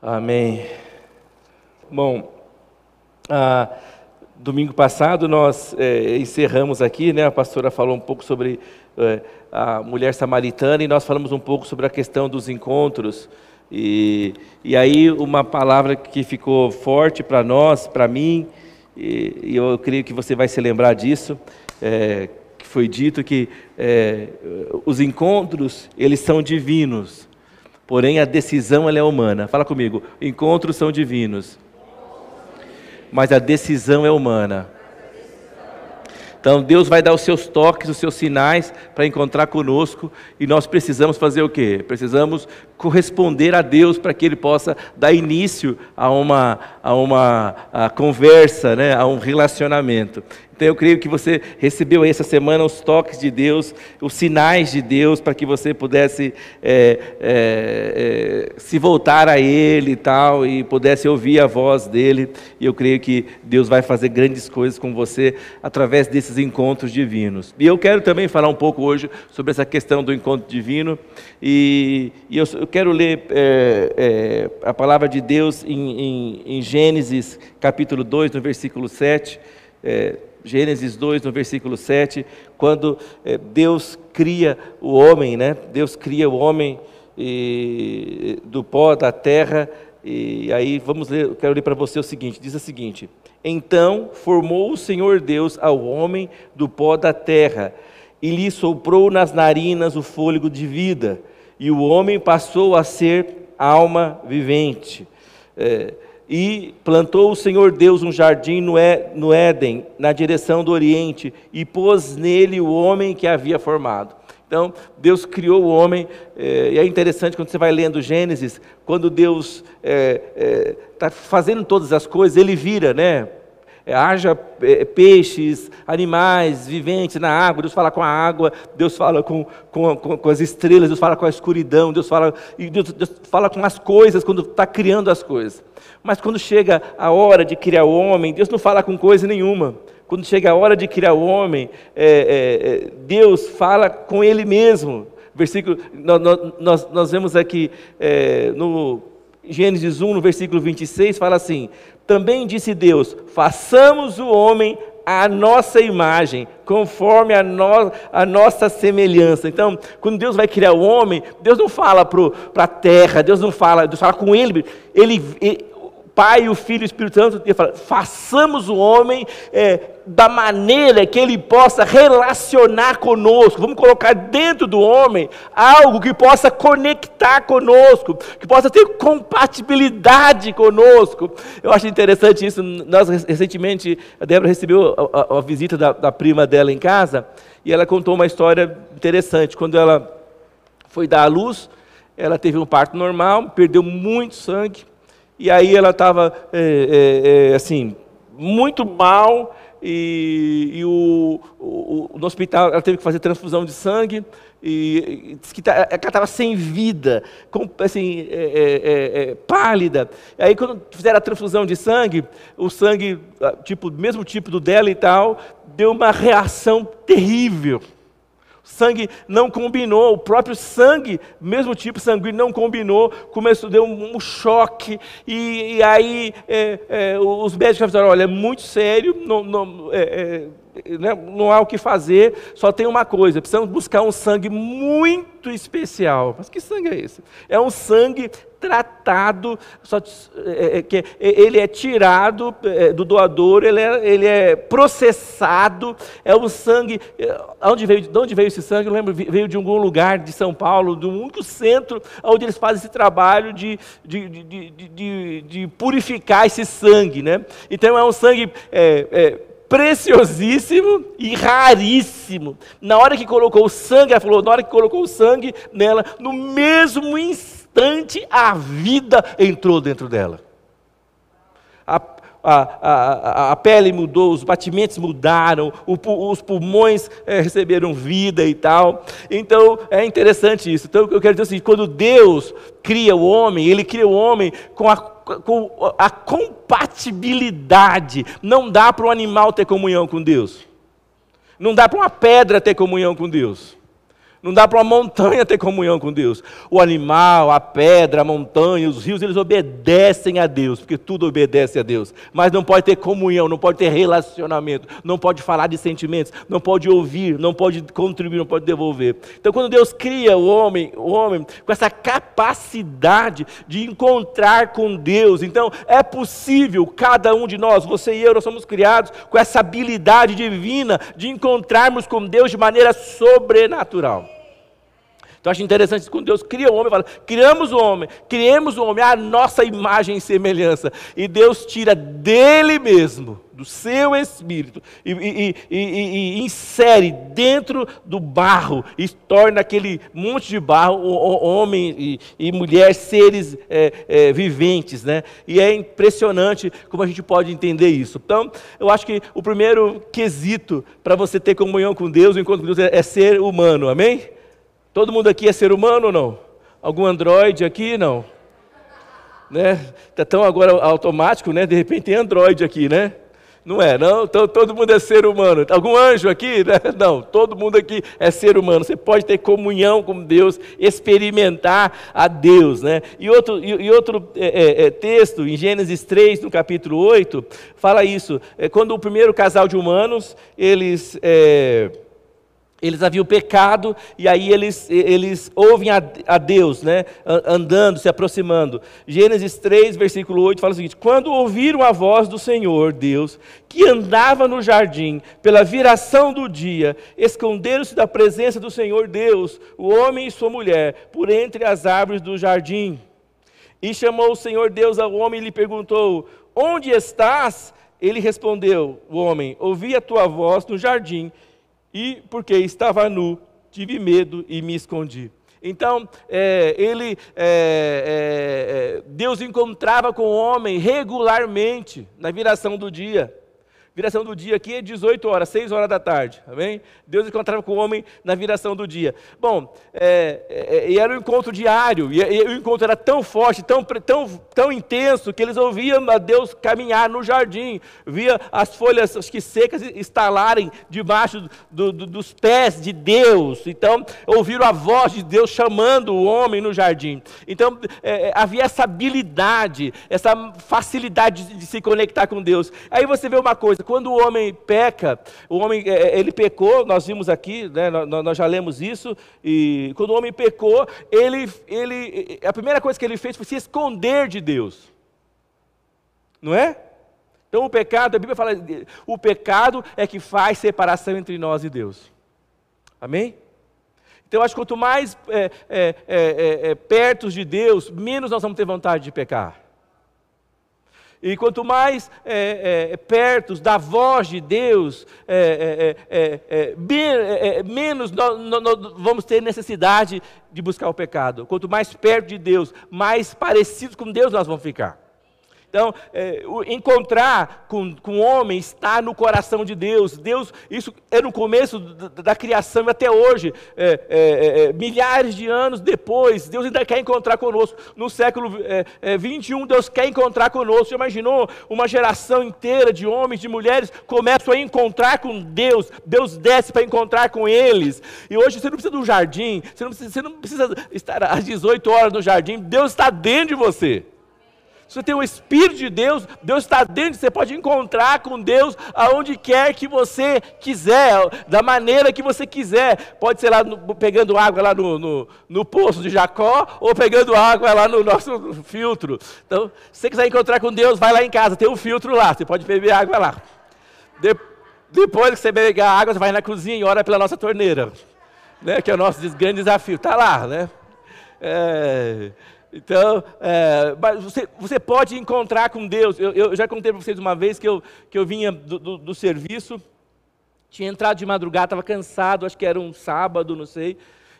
Amém. Bom, ah, domingo passado nós é, encerramos aqui, né? A pastora falou um pouco sobre é, a mulher samaritana e nós falamos um pouco sobre a questão dos encontros. E, e aí uma palavra que ficou forte para nós, para mim, e, e, eu creio que você vai se lembrar disso, é, que foi dito que os encontros eles são divinos Porém, a decisão é humana. Fala comigo. Encontros são divinos, mas a decisão é humana. Então Deus vai dar os seus toques, os seus sinais para encontrar conosco e nós precisamos fazer o quê? Precisamos corresponder a Deus para que Ele possa dar início a uma, a uma a conversa, né? a um relacionamento. Então eu creio que você recebeu essa semana os toques de Deus, os sinais de Deus, para que você pudesse é, é, é, se voltar a Ele e tal, e pudesse ouvir a voz dEle. E eu creio que Deus vai fazer grandes coisas com você através desses encontros divinos. E eu quero também falar um pouco hoje sobre essa questão do encontro divino. E, e eu, eu, quero ler é, é, a palavra de Deus em, em, em, Gênesis capítulo 2, no versículo 7. É, Gênesis 2, no versículo 7, quando é, Deus cria o homem, né? Deus cria o homem e, do pó da terra. E aí vamos ler, quero ler para você o seguinte: diz o seguinte: Então formou o Senhor Deus ao homem do pó da terra, e lhe soprou nas narinas o fôlego de vida, e o homem passou a ser alma vivente. É, e plantou o Senhor Deus um jardim no Éden, na direção do Oriente, e pôs nele o homem que havia formado. Então, Deus criou o homem, é, e é interessante quando você vai lendo Gênesis, quando Deus está é, é, tá fazendo todas as coisas, ele vira, né? É, haja é, peixes, animais viventes na água, Deus fala com a água, Deus fala com, com, com as estrelas, Deus fala com a escuridão, Deus fala, Deus, Deus fala com as coisas quando está criando as coisas. Mas quando chega a hora de criar o homem, Deus não fala com coisa nenhuma. Quando chega a hora de criar o homem, é, é, é Deus fala com Ele mesmo. Versículo, nós, nós, vemos aqui é, no Gênesis 1, no versículo 26, fala assim: Também disse Deus: façamos o homem à nossa imagem, conforme a, no, a, nossa semelhança. Então, quando Deus vai criar o homem, Deus não fala para a terra, Deus não fala, Deus fala com ele, ele, ele Pai, o Filho e o Espírito Santo, e fala, façamos o homem é, da maneira que ele possa relacionar conosco. Vamos colocar dentro do homem algo que possa conectar conosco, que possa ter compatibilidade conosco. Eu acho interessante isso. Nós, recentemente, a Débora recebeu a, a, a visita da, da prima dela em casa, e ela contou uma história interessante. Quando ela foi dar à luz, ela teve um parto normal, perdeu muito sangue e aí ela estava, é, é, é, assim, muito mal, e, e o, o, no hospital ela teve que fazer transfusão de sangue, e, e disse que tá, ela estava sem vida, com, assim, é, é, é, pálida. Aí quando fizeram a transfusão de sangue, o sangue, ah, tipo, mesmo tipo do dela e tal, deu uma reação terrível sangue não combinou, o próprio sangue, mesmo tipo sanguíneo, não combinou, começou, deu um, um choque, e, e aí é, é, os médicos falaram, olha, é muito sério, não, não, é, é, né, não há o que fazer, só tem uma coisa, precisamos buscar um sangue muito especial. Mas que sangue é esse? É um sangue tratado, só, é, é, que ele é tirado é, do doador, ele é, ele é processado, é um sangue. É, onde veio, de onde veio esse sangue? Eu lembro, veio de algum lugar de São Paulo, do único centro onde eles fazem esse trabalho de, de, de, de, de purificar esse sangue. Né? Então é um sangue. É, é, preciosíssimo e raríssimo. Na hora que colocou o sangue, ela falou, na hora que colocou o sangue nela, no mesmo instante, a vida entrou dentro dela. A, a, a, pele mudou, os batimentos mudaram, o, os pulmões é, receberam vida e tal. Então é interessante isso. Então eu quero dizer assim: quando Deus cria o homem, Ele cria o homem com a, com a compatibilidade. Não dá para um animal ter comunhão com Deus. Não dá para uma pedra ter comunhão com Deus. Não dá para uma montanha ter comunhão com Deus. O animal, a pedra, a montanha, os rios, eles obedecem a Deus, porque tudo obedece a Deus. Mas não pode ter comunhão, não pode ter relacionamento, não pode falar de sentimentos, não pode ouvir, não pode contribuir, não pode devolver. Então, quando Deus cria o homem, o homem com essa capacidade de encontrar com Deus, então é possível cada um de nós, você e eu, nós somos criados com essa habilidade divina de encontrarmos com Deus de maneira sobrenatural. Então acho interessante quando Deus cria o homem, fala, criamos o homem, criemos o homem à nossa imagem e semelhança. E Deus tira dele mesmo, do seu espírito, e, e, e, e insere dentro do barro, e torna aquele monte de barro, homem e, mulher, seres é, é, viventes. Né? E é impressionante como a gente pode entender isso. Então, eu acho que o primeiro quesito para você ter comunhão com Deus, o com Deus, é, é ser humano, amém? Todo mundo aqui é ser humano ou não? Algum androide aqui? Não. Né? Tá tão agora automático, né? De repente tem androide aqui, né? Não é, não? Então, todo mundo é ser humano. Algum anjo aqui? Né? Não, todo mundo aqui é ser humano. Você pode ter comunhão com Deus, experimentar a Deus. Né? E outro, e outro é, é, é texto, em Gênesis 3, no capítulo 8, fala isso. É quando o primeiro casal de humanos, eles é, eles haviam pecado e aí eles, eles ouvem a, a, Deus, né? andando, se aproximando. Gênesis 3, versículo 8 fala o seguinte: Quando ouviram a voz do Senhor Deus, que andava no jardim, pela viração do dia, esconderam-se da presença do Senhor Deus, o homem e sua mulher, por entre as árvores do jardim. E chamou o Senhor Deus ao homem e lhe perguntou: Onde estás? Ele respondeu: O homem, ouvi a tua voz no jardim e porque estava nu, tive medo e me escondi. Então, é, ele, é, é, Deus encontrava com o homem regularmente na viração do dia. Viração do dia aqui é 18 horas, 6 horas da tarde, amém? Deus encontrava com o homem na viração do dia. Bom, é, é, e era um encontro diário, e, e, o encontro era tão forte, tão, tão, tão intenso, que eles ouviam a Deus caminhar no jardim, via as folhas acho que secas estalarem debaixo do, do, dos pés de Deus. Então, ouviram a voz de Deus chamando o homem no jardim. Então, é, é havia essa habilidade, essa facilidade de, de se conectar com Deus. Aí você vê uma coisa, quando o homem peca, o homem é, é, ele pecou, nós vimos aqui, né, nós já lemos isso, e quando o homem pecou, ele, ele, a primeira coisa que ele fez foi se esconder de Deus. Não é? Então o pecado, a Bíblia fala, o pecado é que faz separação entre nós e Deus. Amém? Então, eu acho que quanto mais é, é, é, é perto de Deus, menos nós vamos ter vontade de pecar. E quanto mais é, é, perto da voz de Deus, é, é, é, é menos nós, nós, vamos ter necessidade de buscar o pecado. Quanto mais perto de Deus, mais parecidos com Deus nós vamos ficar. Então, é, encontrar com, com o homem está no coração de Deus. Deus, isso é no começo da, da criação e até hoje, é, é, é milhares de anos depois, Deus ainda quer encontrar conosco. No século 21, é, é, Deus quer encontrar conosco. Você imaginou uma geração inteira de homens, de mulheres, começam a encontrar com Deus. Deus desce para encontrar com eles. E hoje você não precisa de um jardim, você não precisa, você não precisa estar às 18 horas no jardim. Deus está dentro de você. Você tem o Espírito de Deus, Deus está dentro, você pode encontrar com Deus aonde quer que você quiser, da maneira que você quiser. Pode ser lá no, pegando água lá no, no, no, poço de Jacó, ou pegando água lá no nosso filtro. Então, se você quiser encontrar com Deus, vai lá em casa, tem um filtro lá, você pode beber água lá. De, depois que você beber a água, você vai na cozinha e ora pela nossa torneira. Né, que é o nosso grande desafio. Está lá, né? É, então, é, você, você pode encontrar com Deus. Eu, eu já contei para vocês uma vez que eu, que eu vinha do, do, do serviço, tinha entrado de madrugada, estava cansado, acho que era um sábado, não sei.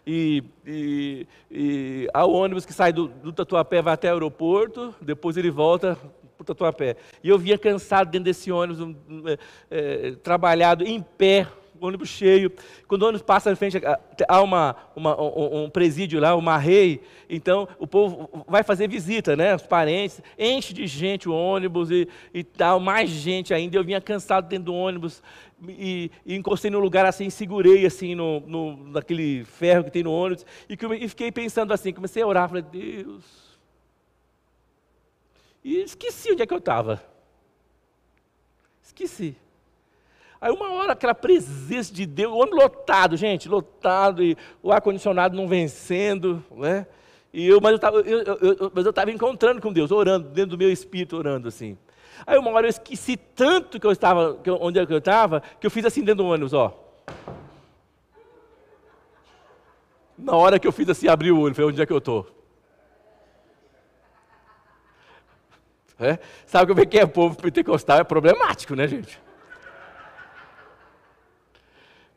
E, e, e há o ônibus que sai do, do Tatuapé, vai até o aeroporto, depois ele volta para o Tatuapé. E eu vinha cansado dentro desse ônibus, é, é, trabalhado em pé, ônibus cheio. Quando o ônibus passa em frente, há uma, uma, um, um presídio lá, uma rei. Então o povo vai fazer visita, né? Os parentes, enche de gente o ônibus e, e tal, mais gente ainda. Eu vinha cansado dentro do ônibus e, e encostei no lugar assim, segurei assim no, no, naquele ferro que tem no ônibus e, e fiquei pensando assim, comecei a orar, falei, Deus. E esqueci onde é que eu estava. Esqueci. Aí uma hora aquela presença de Deus, o ônibus lotado, gente, lotado, e o ar-condicionado não vencendo, né? E eu, mas eu estava encontrando com Deus, orando, dentro do meu espírito, orando assim. Aí uma hora eu esqueci tanto que eu estava, que eu, onde é eu estava, que eu fiz assim dentro do ônibus, ó. Na hora que eu fiz assim, abri o olho, falei, onde é que eu estou? É? Sabe como é que é povo pentecostal? É problemático, né, gente?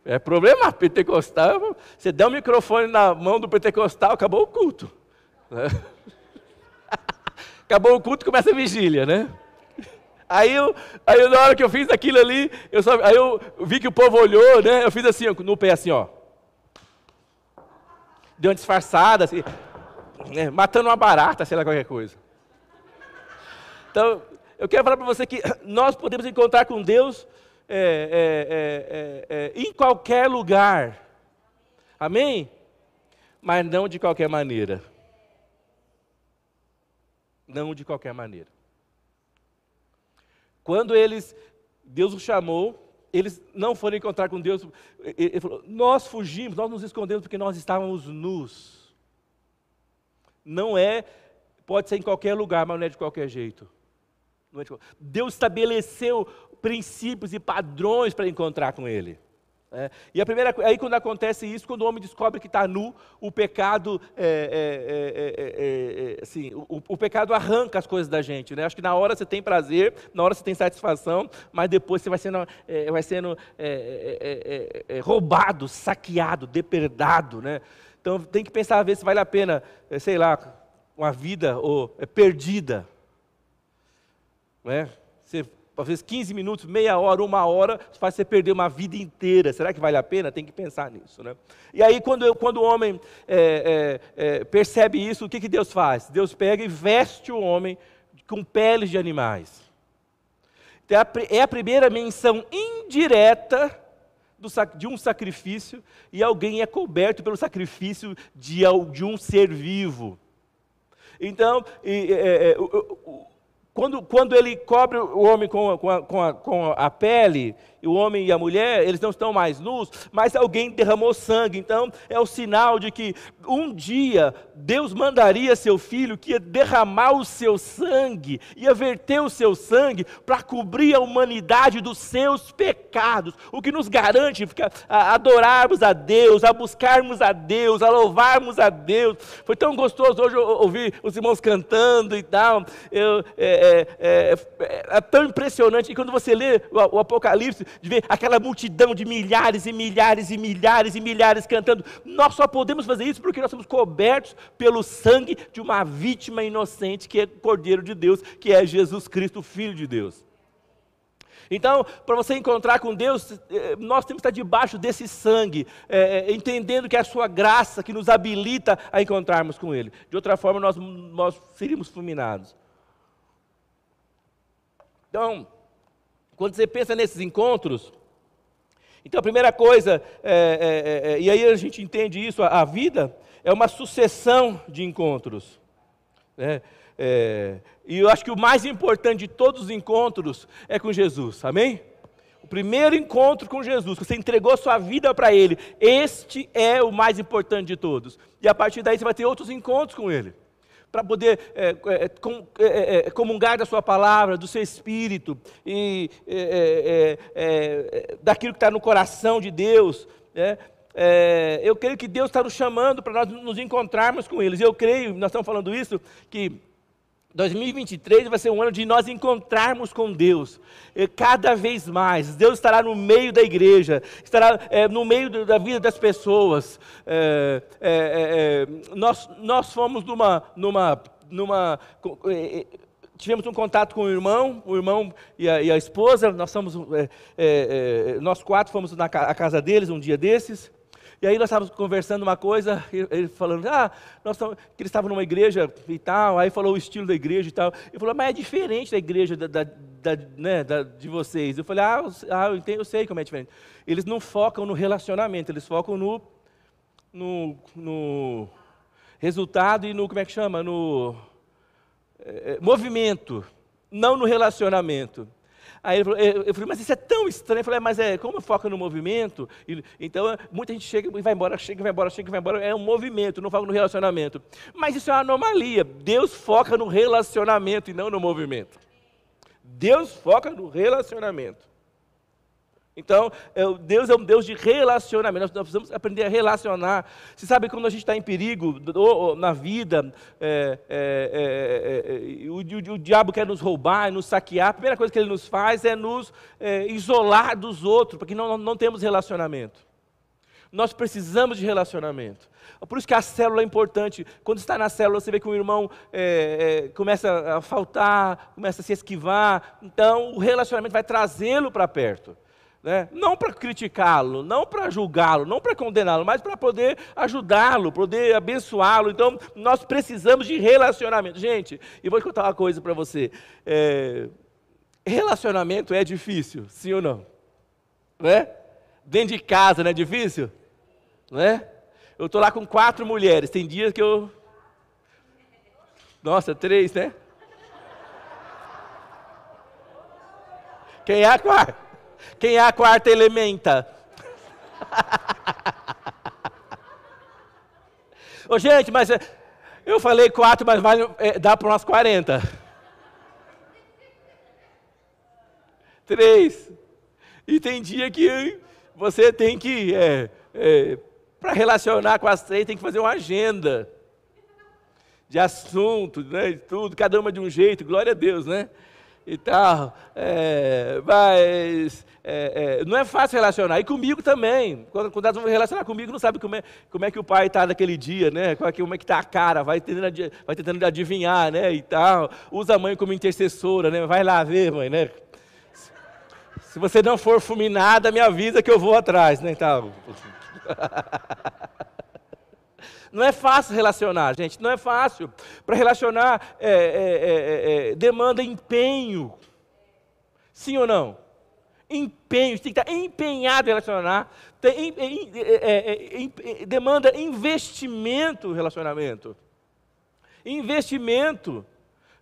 É problema pentecostal. Você der um microfone na mão do pentecostal, acabou o culto. Né? Acabou o culto, começa a vigília, né? Aí, eu, aí na hora que eu fiz aquilo ali, eu só, aí eu vi que o povo olhou, né? Eu fiz assim, no pé assim, ó. Deu uma disfarçada, assim, né? matando uma barata, sei lá, qualquer coisa. Então, eu quero falar para você que nós podemos encontrar com Deus é, é, é, em qualquer lugar. Amém? Mas não de qualquer maneira. Não de qualquer maneira. Quando eles, Deus os chamou, eles não foram encontrar com Deus. Ele falou: Nós fugimos, nós nos escondemos porque nós estávamos nus. Não é, pode ser em qualquer lugar, mas não é de qualquer jeito. É de, Deus estabeleceu princípios e padrões para encontrar com Ele. É, e a primeira, aí quando acontece isso, quando o homem descobre que está nu, o pecado, é, é, é assim, o, o, pecado arranca as coisas da gente. Né? Acho que na hora você tem prazer, na hora você tem satisfação, mas depois você vai sendo, vai sendo roubado, saqueado, depredado. Né? Então tem que pensar a ver se vale a pena, sei lá, uma vida ou, perdida. Né? Você às vezes 15 minutos, meia hora, uma hora, faz você perder uma vida inteira. Será que vale a pena? Tem que pensar nisso. Né? E aí, quando, quando o homem é, é, é, percebe isso, o que, que Deus faz? Deus pega e veste o homem com peles de animais. Então, é, é a primeira menção indireta de um sacrifício, e alguém é coberto pelo sacrifício de, de um ser vivo. Então, e, é, é, o, quando, quando ele cobre o homem com, a, com, a, com a pele, o homem e a mulher, eles não estão mais nus, mas alguém derramou sangue. Então, é o sinal de que um dia Deus mandaria seu filho que ia derramar o seu sangue, ia verter o seu sangue para cobrir a humanidade dos seus pecados. O que nos garante a adorarmos a Deus, a buscarmos a Deus, a louvarmos a Deus. Foi tão gostoso hoje ouvir os irmãos cantando e tal. Eu, é, é, é, é, tão impressionante. E quando você lê o, o Apocalipse, de ver aquela multidão de milhares e milhares e milhares e milhares cantando. Nós só podemos fazer isso porque nós somos cobertos pelo sangue de uma vítima inocente que é Cordeiro de Deus, que é Jesus Cristo, Filho de Deus. Então, para você encontrar com Deus, eh, nós temos que estar debaixo desse sangue, é, entendendo que é a sua graça que nos habilita a encontrarmos com Ele. De outra forma, nós, nós seríamos fulminados. Então, quando você pensa nesses encontros, então a primeira coisa, é, é, é, é, e aí a gente entende isso, a, a, vida é uma sucessão de encontros. Né? É, e eu acho que o mais importante de todos os encontros é com Jesus, amém? O primeiro encontro com Jesus, que você entregou sua vida para Ele, este é o mais importante de todos. E a partir daí você vai ter outros encontros com Ele para poder é, é, com, é, é, é, comungar da sua palavra, do seu espírito, e é, daquilo que está no coração de Deus. Né? eu creio que Deus está nos chamando para nós nos encontrarmos com eles. Eu creio, nós estamos falando isso, que 2023 vai ser um ano de nós encontrarmos com Deus, cada vez mais. Deus estará no meio da igreja, estará é, no meio da vida das pessoas. É, é, nós, nós fomos numa, numa, numa tivemos um contato com o irmão, o irmão e a, e a esposa, nós, somos, é, é, é, nós quatro fomos na casa deles um dia desses, e aí nós estávamos conversando uma coisa, ele falando, ah, nós estamos, que eles estavam numa igreja e tal, aí falou o estilo da igreja e tal. Ele falou, mas é diferente da igreja da, da, da, né, da de vocês. Eu falei, ah, ah eu, entendo, eu sei como é diferente. Eles não focam no relacionamento, eles focam no, no, no resultado e no, como é que chama? No é, movimento, não no relacionamento. Aí ele falou, eu falei, mas isso é tão estranho. Eu falei, mas é, como foca no movimento, e, então muita gente chega e vai embora, chega e vai embora, chega e vai embora. É um movimento, não foca no relacionamento. Mas isso é uma anomalia. Deus foca no relacionamento e não no movimento. Deus foca no relacionamento. Então, é Deus é um Deus de relacionamento. Nós precisamos aprender a relacionar. Você sabe quando a gente está em perigo na vida, é, é, é, o, o, o, diabo quer nos roubar, nos saquear. A primeira coisa que ele nos faz é nos isolar dos outros, porque não, não temos relacionamento. Nós precisamos de relacionamento. Por isso que a célula é importante. Quando está na célula, você vê que um irmão é, é, começa a faltar, começa a se esquivar. Então, o relacionamento vai trazê-lo para perto. Né? Não para criticá-lo, não para julgá-lo, não para condená-lo, mas para poder ajudá-lo, poder abençoá-lo. Então, nós precisamos de relacionamento. Gente, e vou contar uma coisa para você. É, relacionamento é difícil, sim ou não? Não é? Dentro de casa não é difícil? Não é? Eu estou lá com quatro mulheres, tem dias que eu. Nossa, três, né? Quem é a quarta? Quem é a quarta elementa? Ô, gente, mas é, eu falei quatro, mas é, dá para umas 40. Três. E tem dia que você tem que, é, é, para relacionar com as três, tem que fazer uma agenda de assuntos, né, de tudo, cada uma de um jeito, glória a Deus, né? e tal. É, mas é, é, não é fácil relacionar. E comigo também. Quando, quando elas vão relacionar comigo, não sabe como é, como é que o pai está naquele dia, né? Como é que está a cara, vai tentando, vai tentando adivinhar, né? E tal. Usa a mãe como intercessora, né? Vai lá ver, mãe, né? Se você não for fulminada, me avisa que eu vou atrás, né? Então, Não é fácil relacionar, gente, não é fácil. Para relacionar é, é, é, é, demanda empenho. Sim ou não? Empenho, tem que estar empenhado em relacionar. Tem, é, é, demanda investimento o relacionamento. Investimento.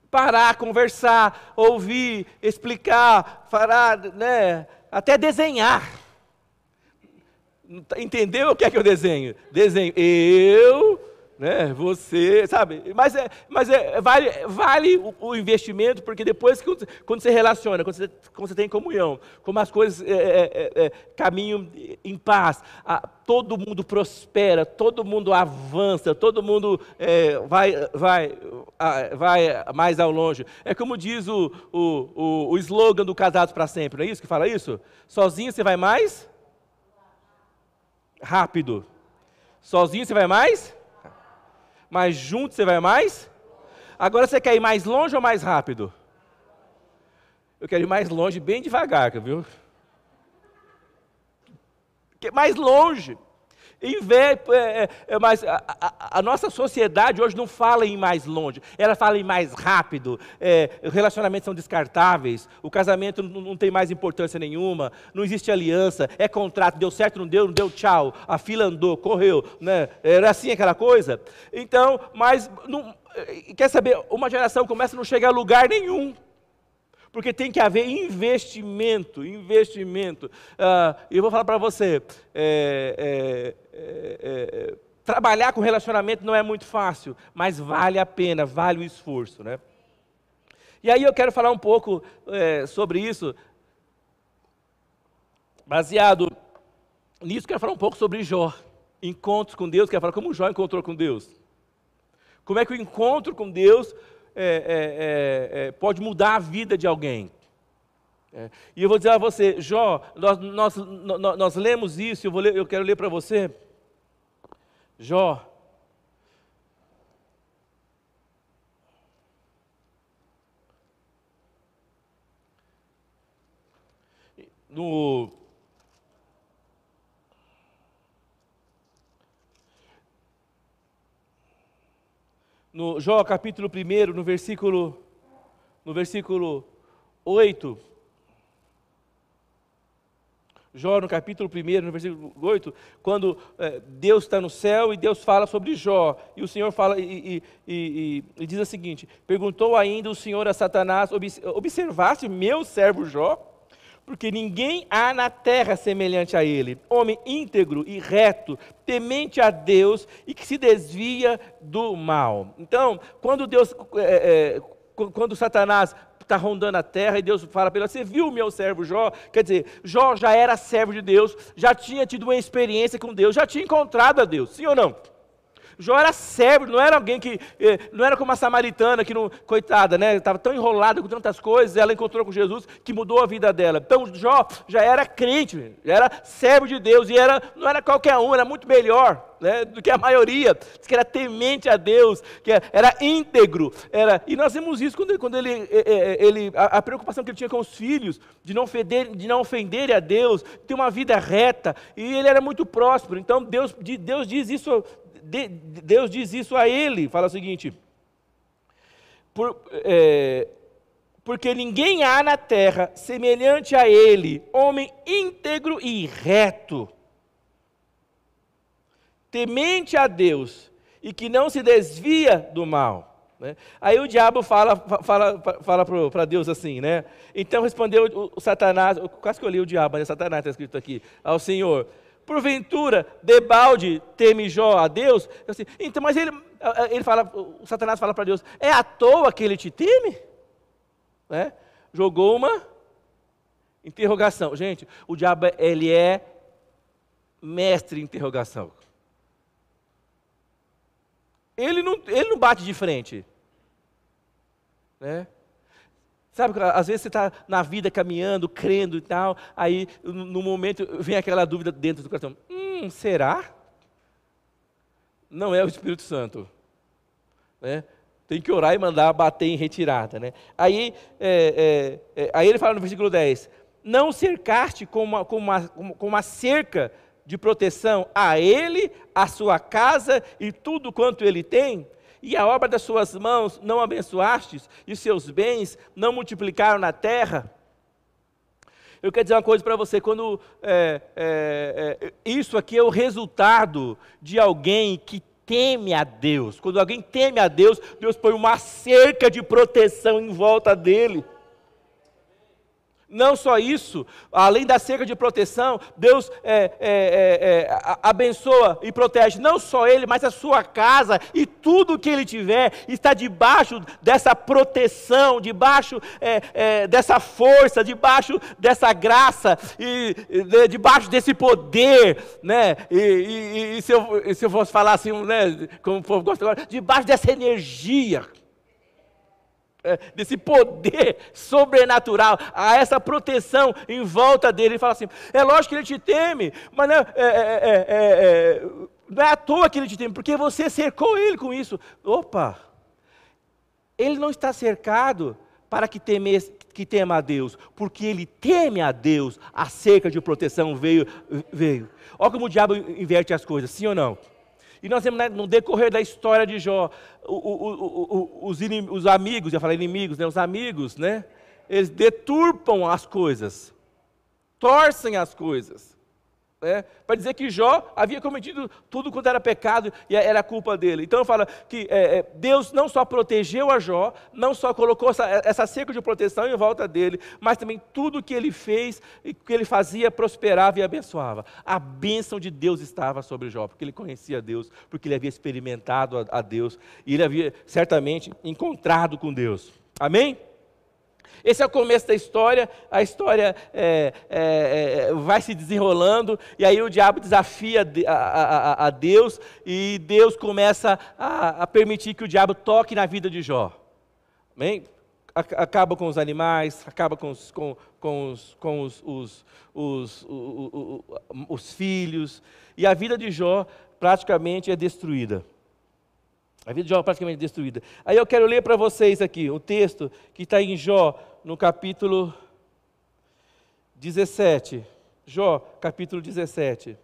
Parar, conversar, ouvir, explicar, falar, né, até desenhar. Entendeu o que é que eu desenho? Desenho eu, né, você, sabe? Mas, é, mas é, vale, vale o, o investimento, porque depois, que, quando você relaciona, quando você, quando você tem comunhão, como as coisas é, é, é, é caminham em paz, a, todo mundo prospera, todo mundo avança, todo mundo é, vai, vai, vai mais ao longe. É como diz o, o, o, slogan do Casados para Sempre, não é isso que fala isso? Sozinho você vai mais? rápido. Sozinho você vai mais? Mas junto você vai mais? Agora você quer ir mais longe ou mais rápido? Eu quero ir mais longe, bem devagar, viu? Mais longe. É, é, é, mas a, a, a, nossa sociedade hoje não fala em mais longe, ela fala em mais rápido. É, relacionamentos são descartáveis, o casamento não, não, tem mais importância nenhuma, não existe aliança, é contrato, deu certo, não deu, não deu tchau, a fila andou, correu, né? Era assim aquela coisa. Então, mas não, quer saber? Uma geração começa a não chegar a lugar nenhum. Porque tem que haver investimento, investimento. Uh, eu vou falar para você, é, é, é, é, trabalhar com relacionamento não é muito fácil, mas vale a pena, vale o esforço, né? E aí eu quero falar um pouco é, sobre isso, baseado nisso, quero falar um pouco sobre Jó. Encontros com Deus, quero falar como Jó encontrou com Deus. Como é que o encontro com Deus é é, é, é, pode mudar a vida de alguém. É. e eu vou dizer a você, Jó, nós, nós, nós, nós lemos isso, eu, ler, eu quero ler para você. Jó. No no Jó capítulo 1, no versículo no versículo 8, Jó, no capítulo 1, no versículo 8, quando é, Deus está no céu e Deus fala sobre Jó, e o Senhor fala e, e, e, e diz o seguinte: Perguntou ainda o Senhor a Satanás: Observaste meu servo Jó? Porque ninguém há na terra semelhante a ele, homem íntegro e reto, temente a Deus e que se desvia do mal. Então, quando Deus, é, é, quando Satanás está rondando a terra e Deus fala para ele: Você viu o meu servo Jó? Quer dizer, Jó já era servo de Deus, já tinha tido uma experiência com Deus, já tinha encontrado a Deus, sim ou não? Jó era servo, não era alguém que. Eh, não era como a samaritana, que não. Coitada, né? Estava tão enrolada com tantas coisas, ela encontrou com Jesus que mudou a vida dela. Então Jó já era crente, já era servo de Deus, e era, não era qualquer um, era muito melhor. Né, do que a maioria, Diz que era temente a Deus, que era íntegro, era, e nós vemos isso quando, quando ele, eh, eh, ele a, a, preocupação que ele tinha com os filhos, de não, ofender, de não ofender a Deus, ter uma vida reta, e ele era muito próspero, então Deus, Deus diz isso de, Deus diz isso a ele, fala o seguinte: por, é, porque ninguém há na terra semelhante a ele, homem íntegro e reto, temente a Deus e que não se desvia do mal. Né? Aí o diabo fala, fala, fala para Deus assim, né? Então respondeu o, o Satanás, quase que eu li o diabo, mas é Satanás está escrito aqui, ao Senhor porventura, debalde teme Jó a Deus? Assim, então, mas ele, ele fala, o Satanás fala para Deus, é à toa que ele te teme? Né? Jogou uma interrogação. Gente, o diabo, ele é mestre em interrogação. Ele não, ele não bate de frente. Né? Sabe, às vezes você está na vida caminhando, crendo e tal, aí no momento vem aquela dúvida dentro do coração: hum, será? Não é o Espírito Santo. Né? Tem que orar e mandar bater em retirada. Né? Aí, é, é, é, aí ele fala no versículo 10: Não cercaste com uma, com uma, com uma cerca de proteção a ele, a sua casa e tudo quanto ele tem? E a obra das suas mãos não abençoastes, e seus bens não multiplicaram na terra? Eu quero dizer uma coisa para você: quando é, é, é, isso aqui é o resultado de alguém que teme a Deus. Quando alguém teme a Deus, Deus põe uma cerca de proteção em volta dele. Não só isso, além da cerca de proteção, Deus é, é, é, é abençoa e protege não só ele, mas a sua casa e tudo que ele tiver está debaixo dessa proteção, debaixo é, é, dessa força, debaixo dessa graça e debaixo desse poder, né? E, e, e se, eu, se eu fosse falar assim, né, como o povo gosta agora, debaixo dessa energia desse poder sobrenatural, a essa proteção em volta dele. Ele fala assim: é lógico que ele te teme, mas não é, é, é, é, não é à toa que ele te teme, porque você cercou ele com isso. Opa! Ele não está cercado para que, teme, que tema a Deus, porque ele teme a Deus, a cerca de proteção veio. veio. Olha como o diabo inverte as coisas, sim ou não? E nós temos né, no decorrer da história de Jó, o, o, o, os, os, amigos, já falei inimigos, né, os amigos, né, eles deturpam as coisas, torcem as coisas né, para dizer que Jó havia cometido tudo quanto era pecado e era culpa dele. Então fala que é, é, Deus não só protegeu a Jó, não só colocou essa, essa cerca de proteção em volta dele, mas também tudo que ele fez e que ele fazia prosperava e abençoava. A bênção de Deus estava sobre Jó, porque ele conhecia Deus, porque ele havia experimentado a, a Deus e ele havia certamente encontrado com Deus. Amém? Esse é o começo da história, a história é, é, é, vai se desenrolando, e aí o diabo desafia a, a, a Deus, e Deus começa a, a, permitir que o diabo toque na vida de Jó. Amém? Acaba com os animais, acaba com os, com, com os, com os, os, os, os, os filhos, e a vida de Jó praticamente é destruída. A vida de Jó é praticamente destruída. Aí eu quero ler para vocês aqui o texto que está em Jó, no capítulo 17. Jó, capítulo 17.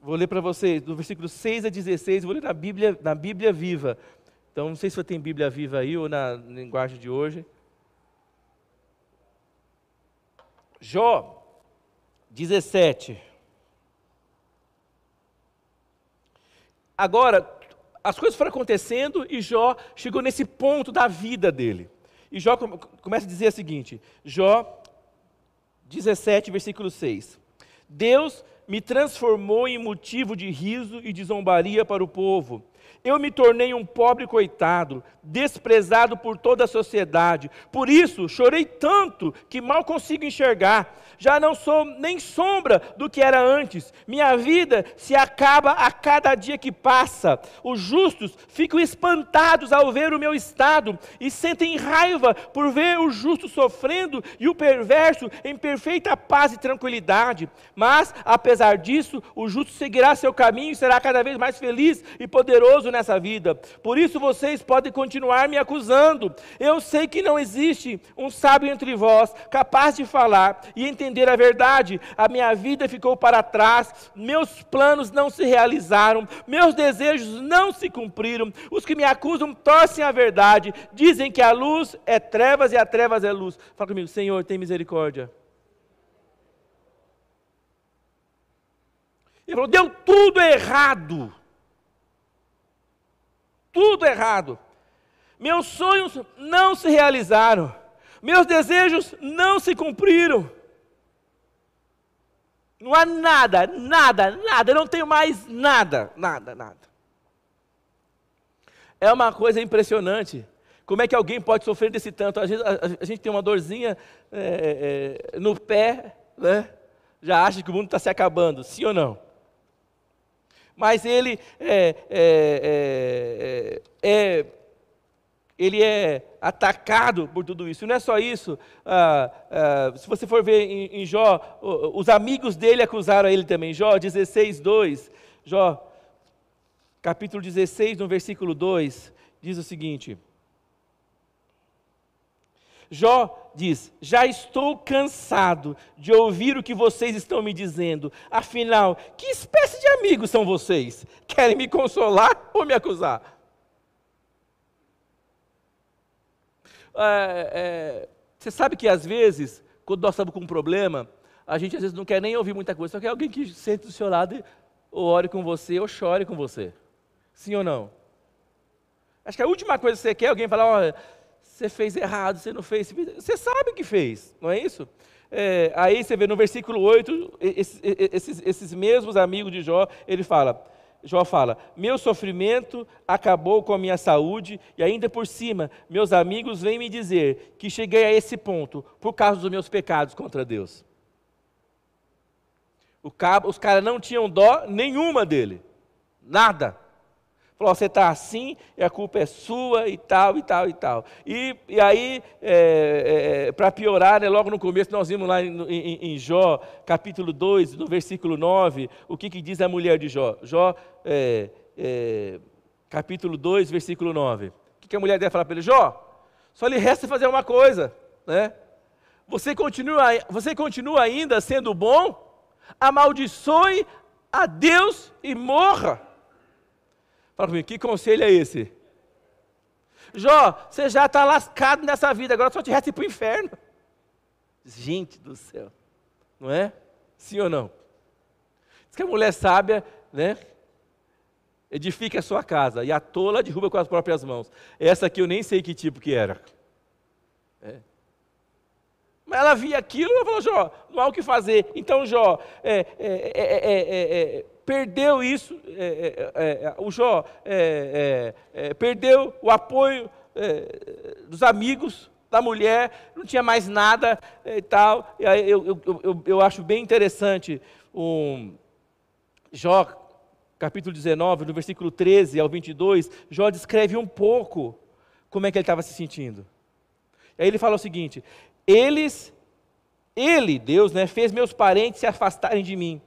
Vou ler para vocês, do versículo 6 a 16, vou ler na Bíblia, na Bíblia viva. Então, não sei se você tem Bíblia viva aí ou na linguagem de hoje. Jó 17. Agora, as coisas foram acontecendo e Jó chegou nesse ponto da vida dele. E Jó começa a dizer o seguinte: Jó 17, versículo 6. Deus me transformou em motivo de riso e de zombaria para o povo. Eu me tornei um pobre coitado, desprezado por toda a sociedade. Por isso chorei tanto que mal consigo enxergar. Já não sou nem sombra do que era antes. Minha vida se acaba a cada dia que passa. Os justos ficam espantados ao ver o meu estado e sentem raiva por ver o justo sofrendo e o perverso em perfeita paz e tranquilidade. Mas, apesar disso, o justo seguirá seu caminho e será cada vez mais feliz e poderoso nessa vida. Por isso vocês podem continuar me acusando. Eu sei que não existe um sábio entre vós capaz de falar e entender a verdade. A minha vida ficou para trás, meus planos não se realizaram, meus desejos não se cumpriram. Os que me acusam torcem a verdade, dizem que a luz é trevas e a trevas é luz. Fala comigo, Senhor, tem misericórdia. Ele falou: deu tudo errado tudo errado. Meus sonhos não se realizaram. Meus desejos não se cumpriram. Não há nada, nada, nada. Eu não tenho mais nada, nada, nada. É uma coisa impressionante. Como é que alguém pode sofrer desse tanto? Às vezes a, gente tem uma dorzinha é, é, no pé, né? já acha que o mundo está se acabando, sim ou não? Mas ele é, é, é, é, ele é atacado por tudo isso. E não é só isso. Ah, ah, se você for ver em, em, Jó, os amigos dele acusaram ele também. Jó 16, 2. Jó, capítulo 16, no versículo 2, diz o seguinte. Jó diz: Já estou cansado de ouvir o que vocês estão me dizendo. Afinal, que espécie de amigos são vocês? Querem me consolar ou me acusar? É, é, você sabe que às vezes, quando nós estamos com um problema, a gente às vezes não quer nem ouvir muita coisa, só quer alguém que sente do seu lado e ou ore com você ou chore com você. Sim ou não? Acho que a última coisa que você quer é alguém falar, olha você fez errado, você não fez. Você sabe que fez, não é isso? É, aí você vê no versículo 8, esses, esses, esses mesmos amigos de Jó, ele fala, Jó fala: Meu sofrimento acabou com a minha saúde, e ainda por cima, meus amigos vêm me dizer que cheguei a esse ponto por causa dos meus pecados contra Deus. Cabo, os caras não tinham dó nenhuma dele, nada. Falou, você está assim, e a culpa é sua, e tal, e tal, e tal. E, e aí, é, é, para piorar, né, logo no começo, nós vimos lá em, em, em, Jó, capítulo 2, no versículo 9, o que, que diz a mulher de Jó. Jó, é, é capítulo 2, versículo 9. O que, que a mulher deve falar para ele? Jó, só lhe resta fazer uma coisa, né? Você continua, você continua ainda sendo bom? Amaldiçoe a Deus e morra. Fala comigo, que conselho é esse? Jó, você já está lascado nessa vida, agora só te resta ir para o inferno. Gente do céu, não é? Sim ou não? Diz que a mulher sábia, né? Edifica a sua casa e a tola derruba com as próprias mãos. Essa aqui eu nem sei que tipo que era. É. Mas ela via aquilo e falou, Jó, não há o que fazer. Então Jó é, é, é, perdeu isso, é, é, é, o Jó é, é, é, perdeu o apoio dos amigos da mulher, não tinha mais nada e tal. E aí eu, eu, eu, eu acho bem interessante um Jó, capítulo 19, no versículo 13 ao 22, Jó descreve um pouco como é que ele estava se sentindo. Aí ele fala o seguinte: eles, ele, Deus, né, fez meus parentes se afastarem de mim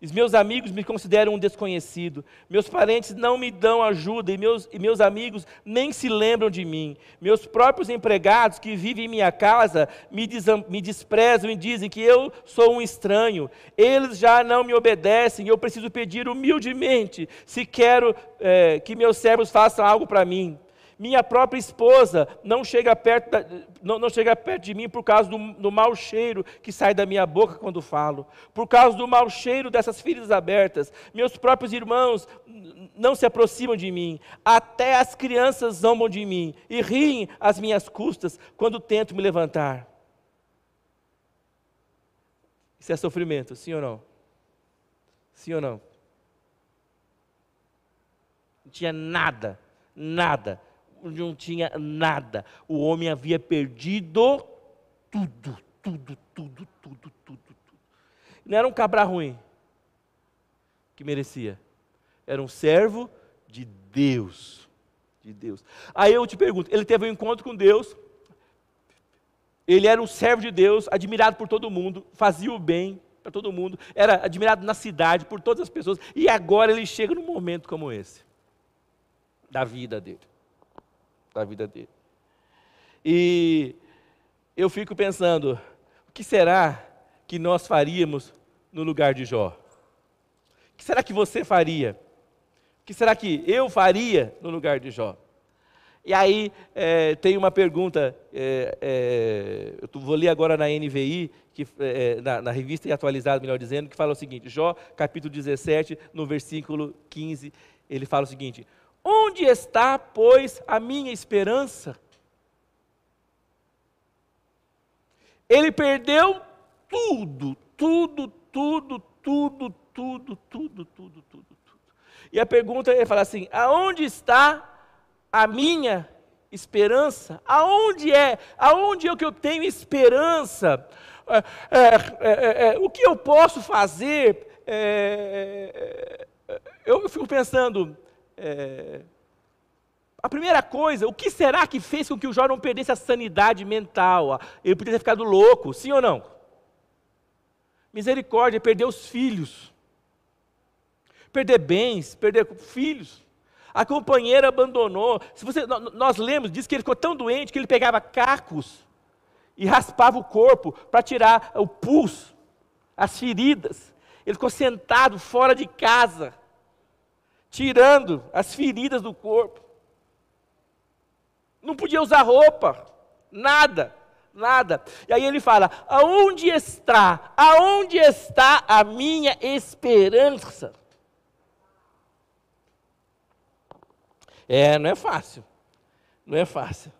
Os meus amigos me consideram um desconhecido. Meus parentes não me dão ajuda e meus, e meus amigos nem se lembram de mim. Meus próprios empregados que vivem em minha casa me, me desprezam e dizem que eu sou um estranho. Eles já não me obedecem. Eu preciso pedir humildemente se quero é, que meus servos façam algo para mim. Minha própria esposa não chega perto, da, não, não, chega perto de mim por causa do, do mau cheiro que sai da minha boca quando falo, por causa do mau cheiro dessas feridas abertas. Meus próprios irmãos não se aproximam de mim, até as crianças zombam de mim e riem às minhas custas quando tento me levantar. Isso é sofrimento, sim ou não? Sim ou não? Não tinha nada, nada não tinha nada. O homem havia perdido tudo, tudo, tudo, tudo, tudo, tudo. Não era um cabra ruim que merecia. Era um servo de Deus. De Deus. Aí eu te pergunto, ele teve um encontro com Deus. Ele era um servo de Deus, admirado por todo mundo, fazia o bem para todo mundo, era admirado na cidade por todas as pessoas, e agora ele chega num momento como esse da vida dele da vida dele. E eu fico pensando, o que será que nós faríamos no lugar de Jó? O que será que você faria? O que será que eu faria no lugar de Jó? E aí é, tem uma pergunta, é, é, eu vou ler agora na NVI, que, é, na, na, revista atualizada, melhor dizendo, que fala o seguinte, Jó, capítulo 17, no versículo 15, ele fala o seguinte, Onde está, pois, a minha esperança? Ele perdeu tudo, tudo, tudo, tudo, tudo, tudo, tudo, tudo, tudo. E a pergunta ele fala assim: aonde está a minha esperança? Aonde é? Aonde é que eu tenho esperança? É, é, é, o que eu posso fazer? eu fico pensando, é... A primeira coisa, o que será que fez com que o Jó não perdesse a sanidade mental? Ele podia ter ficado louco, sim ou não? Misericórdia, perder os filhos, perder bens, perder filhos. A companheira abandonou. Se você, nós lemos, diz que ele ficou tão doente que ele pegava cacos e raspava o corpo para tirar o pulso, as feridas. Ele ficou sentado fora de casa tirando as feridas do corpo. Não podia usar roupa, nada, nada. E aí ele fala: aonde está, aonde está a minha esperança? É, não é fácil, não é fácil.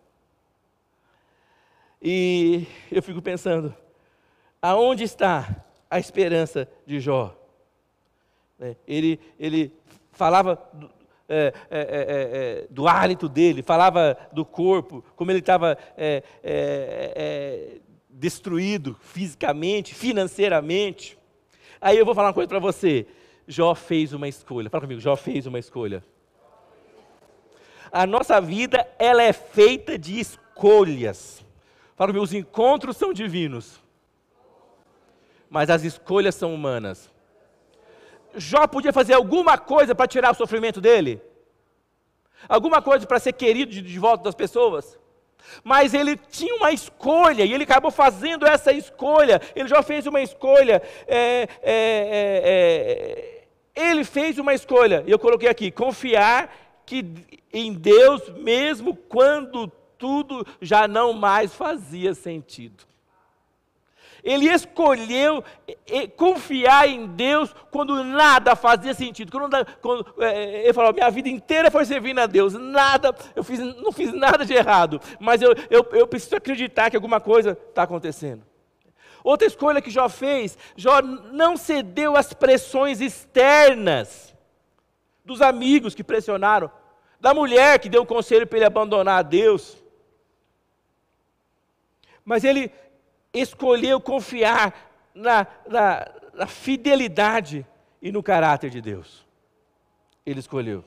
E eu fico pensando, aonde está a esperança de Jó? É, ele, ele falava do, é é, é, é, é, do hálito dele, falava do corpo, como ele estava é, destruído fisicamente, financeiramente. Aí eu vou falar uma coisa para você. Jó fez uma escolha. Fala comigo, Jó fez uma escolha. A nossa vida, ela é feita de escolhas. Fala comigo, os encontros são divinos. Mas as escolhas são humanas. Jó podia fazer alguma coisa para tirar o sofrimento dele? Alguma coisa para ser querido de, volta das pessoas? Mas ele tinha uma escolha e ele acabou fazendo essa escolha. Ele já fez uma escolha. É, é, é, é ele fez uma escolha. Eu coloquei aqui: confiar que em Deus, mesmo quando tudo já não mais fazia sentido. Ele escolheu confiar em Deus quando nada fazia sentido. Quando, quando é, ele falou: minha vida inteira foi servindo a Deus, nada, eu fiz, não fiz nada de errado, mas eu, eu, eu preciso acreditar que alguma coisa está acontecendo. Outra escolha que Jó fez, Jó não cedeu às pressões externas dos amigos que pressionaram, da mulher que deu o conselho para ele abandonar a Deus. Mas ele escolheu confiar na, na, na fidelidade e no caráter de Deus. Ele escolheu.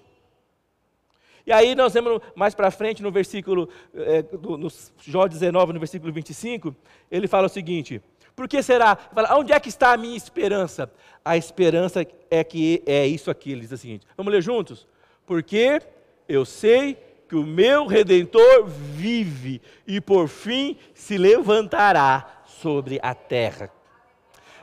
E aí nós vemos mais para frente no versículo, é, do, no Jó 19, no versículo 25, ele fala o seguinte, Por que será? Fala, onde é que está a minha esperança? A esperança é que é isso aqui. Ele diz o seguinte: vamos ler juntos? Porque eu sei que o meu redentor vive e por fim se levantará sobre a terra.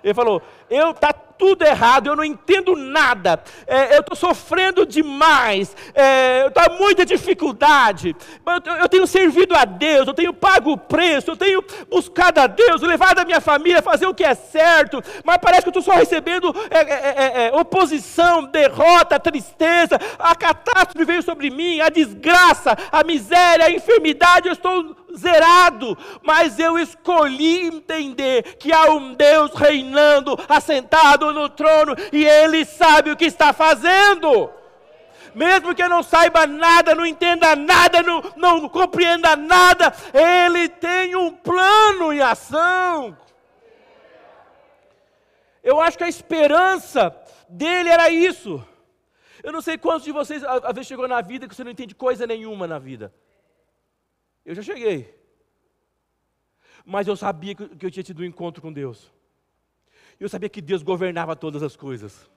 Ele falou: Eu tá tudo errado, eu não entendo nada, é, eu estou sofrendo demais, é, está muita dificuldade, eu, eu, tenho servido a Deus, eu tenho pago o preço, eu tenho buscado a Deus, levado a minha família a fazer o que é certo, mas parece que eu estou só recebendo é, é, é, é, oposição, derrota, tristeza, a catástrofe veio sobre mim, a desgraça, a miséria, a enfermidade, eu estou zerado, mas eu escolhi entender que há um Deus reinando, assentado no trono, e Ele sabe o que está fazendo. Mesmo que eu não saiba nada, não entenda nada, não, não compreenda nada, Ele tem um plano em ação. Eu acho que a esperança dele era isso. Eu não sei quantos de vocês, às vezes, chegou na vida que você não entende coisa nenhuma na vida. Eu já cheguei. Mas eu sabia que eu tinha tido um encontro com Deus. Eu sabia que Deus governava todas as coisas.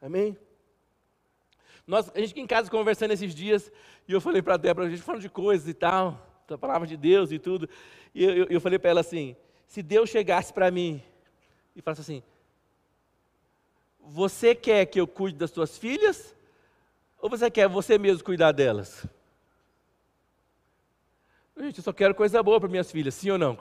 Amém? Nós, a gente aqui em casa conversando esses dias, e eu falei para a Débora, a gente falando de coisas e tal, da palavra de Deus e tudo. E eu, eu, eu falei para ela assim: se Deus chegasse para mim e falasse assim, você quer que eu cuide das suas filhas? Ou você quer você mesmo cuidar delas? Gente, eu só quero coisa boa para minhas filhas, sim ou não?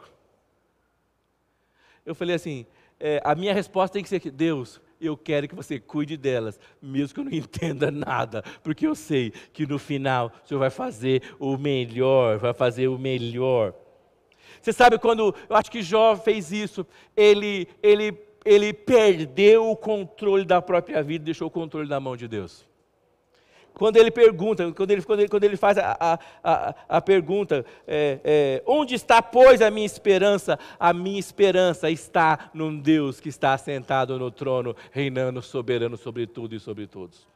Eu falei assim: é, a minha resposta tem que ser que Deus, eu quero que você cuide delas, mesmo que eu não entenda nada, porque eu sei que no final o Senhor vai fazer o melhor, vai fazer o melhor. Você sabe quando, eu acho que Jó fez isso, ele, ele, ele perdeu o controle da própria vida, deixou o controle na mão de Deus. Quando ele pergunta, quando ele, quando ele, quando ele faz a, a, a, pergunta, é, é, onde está, pois, a minha esperança? A minha esperança está num Deus que está sentado no trono, reinando soberano sobre tudo e sobre todos.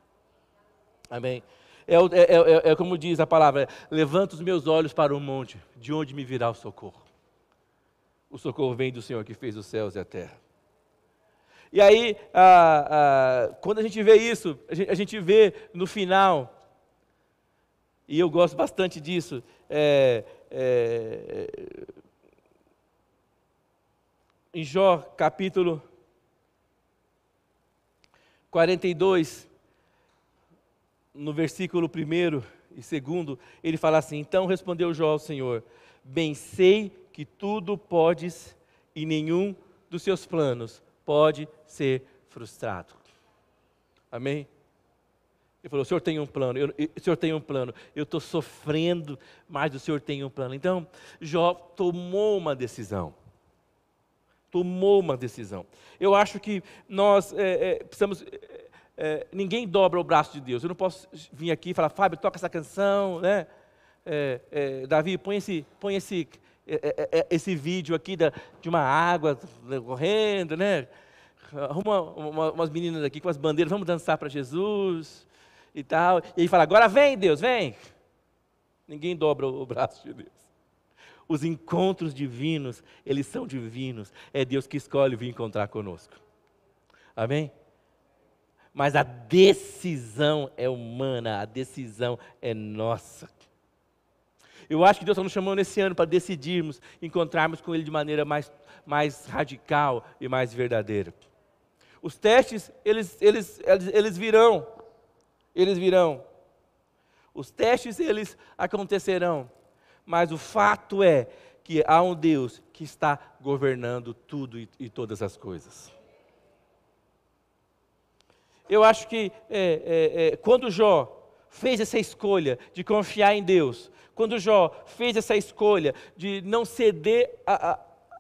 Amém? É, é, é, é como diz a palavra: levanta os meus olhos para o monte, de onde me virá o socorro? O socorro vem do Senhor que fez os céus e a terra. E aí, quando a gente vê isso, a gente, a gente, vê no final, e eu gosto bastante disso, é, é, em Jó capítulo 42, no versículo 1 e 2, ele fala assim: Então respondeu Jó ao Senhor: Bem sei que tudo podes e nenhum dos seus planos pode ser frustrado. Amém? Ele falou: o Senhor tem um plano, eu, o Senhor tem um plano, eu estou sofrendo, mas o Senhor tem um plano. Então, Jó tomou uma decisão. Tomou uma decisão. Eu acho que nós é, é, precisamos. É, é, ninguém dobra o braço de Deus. Eu não posso vir aqui e falar, Fábio, toca essa canção, né? É, é, Davi, põe esse, põe esse esse vídeo aqui da, de uma água correndo, né? Arruma uma, umas meninas aqui com as bandeiras, vamos dançar para Jesus e tal. E aí fala, agora vem Deus, vem. Ninguém dobra o braço de Deus. Os encontros divinos, eles são divinos. É Deus que escolhe vir encontrar conosco. Amém? Mas a decisão é humana, a decisão é nossa. Eu acho que Deus está nos chamando esse ano para decidirmos encontrarmos com Ele de maneira mais, mais radical e mais verdadeira. Os testes, eles, eles, eles, eles virão. Eles virão. Os testes, eles acontecerão. Mas o fato é que há um Deus que está governando tudo e, e todas as coisas. Eu acho que é, é, é, quando Jó fez essa escolha de confiar em Deus, quando Jó fez essa escolha de não ceder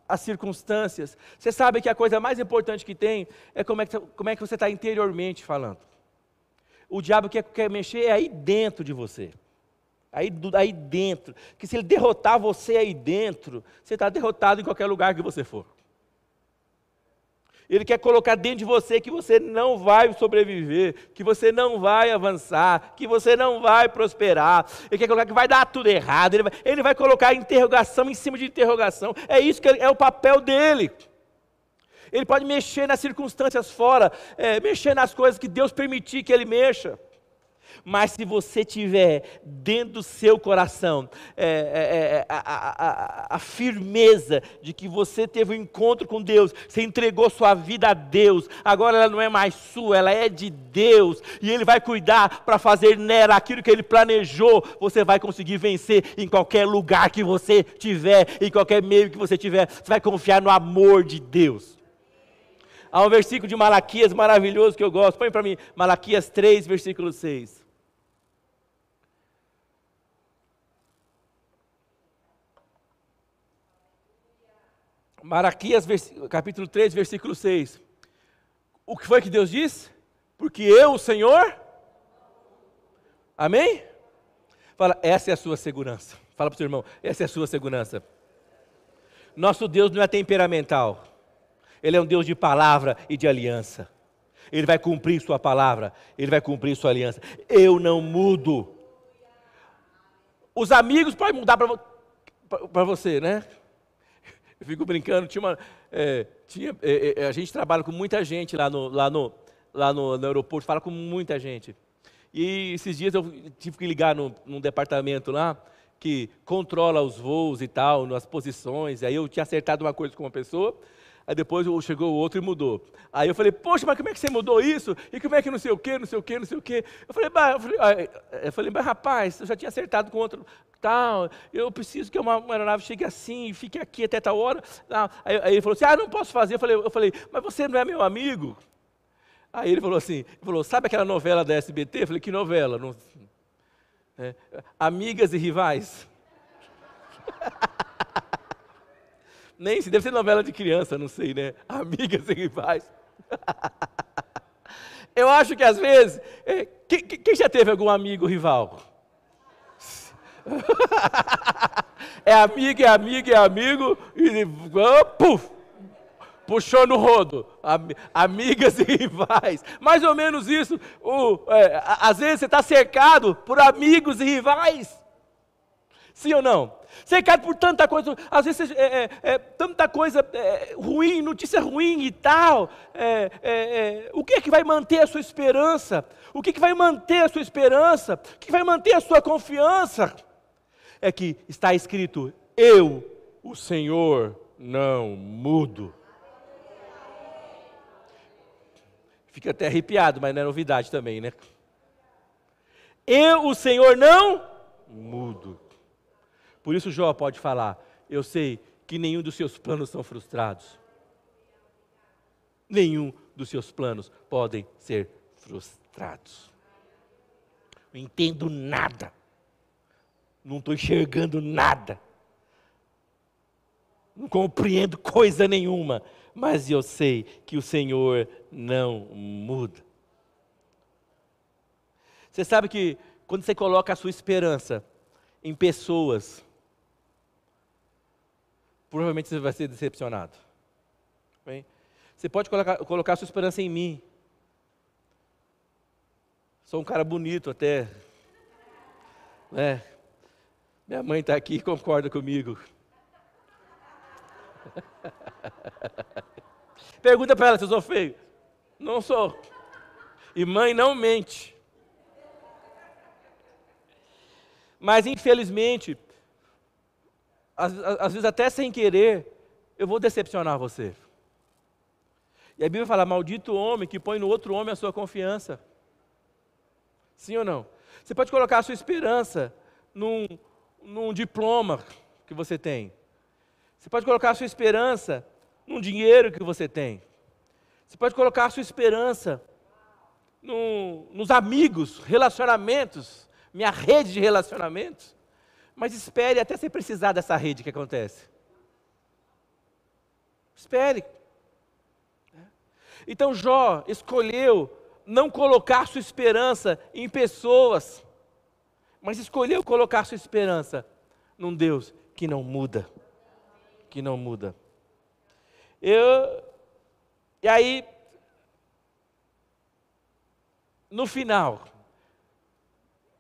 às circunstâncias, você sabe que a coisa mais importante que tem é como é que, como é que você está interiormente falando. O diabo quer, quer mexer é aí dentro de você. Aí, aí dentro. Que se ele derrotar você aí dentro, você está derrotado em qualquer lugar que você for. Ele quer colocar dentro de você que você não vai sobreviver, que você não vai avançar, que você não vai prosperar. Ele quer colocar que vai dar tudo errado. Ele vai, ele vai colocar interrogação em cima de interrogação. É isso que é o papel dele. Ele pode mexer nas circunstâncias fora, é, mexer nas coisas que Deus permitir que ele mexa. Mas se você tiver dentro do seu coração é, é, é a, a, a, a, firmeza de que você teve um encontro com Deus, você entregou sua vida a Deus, agora ela não é mais sua, ela é de Deus, e Ele vai cuidar para fazer nela aquilo que Ele planejou, você vai conseguir vencer em qualquer lugar que você tiver, em qualquer meio que você tiver, você vai confiar no amor de Deus. Há um versículo de Malaquias maravilhoso que eu gosto. Põe para mim, Malaquias 3, versículo 6. Malaquias capítulo 3, versículo 6. O que foi que Deus disse? Porque eu, o Senhor. Amém? Fala, essa é a sua segurança. Fala para o seu irmão, essa é a sua segurança. Nosso Deus não é temperamental. Ele é um Deus de palavra e de aliança. Ele vai cumprir sua palavra, ele vai cumprir sua aliança. Eu não mudo. Os amigos podem mudar para você, né? Eu fico brincando, tinha uma. É, tinha, é, é, a gente trabalha com muita gente lá no, lá no, lá no, no, aeroporto, fala com muita gente. E esses dias eu tive que ligar no, num departamento lá que controla os voos e tal, nas posições. Aí eu tinha acertado uma coisa com uma pessoa, Aí depois chegou o outro e mudou. Aí eu falei, poxa, mas como é que você mudou isso? E como é que não sei o quê, não sei o quê, não sei o quê? Eu falei, bah, eu falei, ah, eu falei mas rapaz, eu já tinha acertado com outro tal, eu preciso que uma, aeronave chegue assim, e fique aqui até tal hora. Aí, aí, ele falou assim, ah, não posso fazer. Eu falei, eu falei, mas você não é meu amigo? Aí ele falou assim, falou, sabe aquela novela da SBT? Eu falei, que novela? Não, é, Amigas e rivais. Nem se deve ser novela de criança, não sei, né? Amigas e rivais. Eu acho que às vezes. É, quem, quem já teve algum amigo rival? é amigo, é amigo, é amigo, e oh, puf, puxou no rodo. Amigas e rivais. Mais ou menos isso. O, é, às vezes você está cercado por amigos e rivais. Sim ou não? Cercado por tanta coisa, às vezes é, é, é tanta coisa é, ruim, notícia ruim e tal. É, é, o que é que vai manter a sua esperança? O que, que vai manter a sua esperança? O que vai manter a sua confiança? É que está escrito: Eu, o Senhor, não mudo. Fica até arrepiado, mas não é novidade também, né? Eu, o Senhor, não mudo. Por isso Jó pode falar: Eu sei que nenhum dos seus planos são frustrados. Nenhum dos seus planos podem ser frustrados. Não entendo nada. Não estou enxergando nada. Não compreendo coisa nenhuma. Mas eu sei que o Senhor não muda. Você sabe que quando você coloca a sua esperança em pessoas, provavelmente você vai ser decepcionado. Bem, você pode colocar, colocar sua esperança em mim. Sou um cara bonito até. Né? Minha mãe está aqui e concorda comigo. Pergunta para ela se eu sou feio. Não sou. E mãe não mente. Mas infelizmente, às, às vezes até sem querer, eu vou decepcionar você. E a Bíblia fala: maldito homem que põe no outro homem a sua confiança. Sim ou não? Você pode colocar a sua esperança num, num diploma que você tem. Você pode colocar a sua esperança num dinheiro que você tem. Você pode colocar a sua esperança no, nos amigos, relacionamentos, minha rede de relacionamentos. Mas espere até você precisar dessa rede que acontece. Espere. Então Jó escolheu não colocar sua esperança em pessoas, mas escolheu colocar sua esperança num Deus que não muda. Que não muda. Eu, E aí, no final,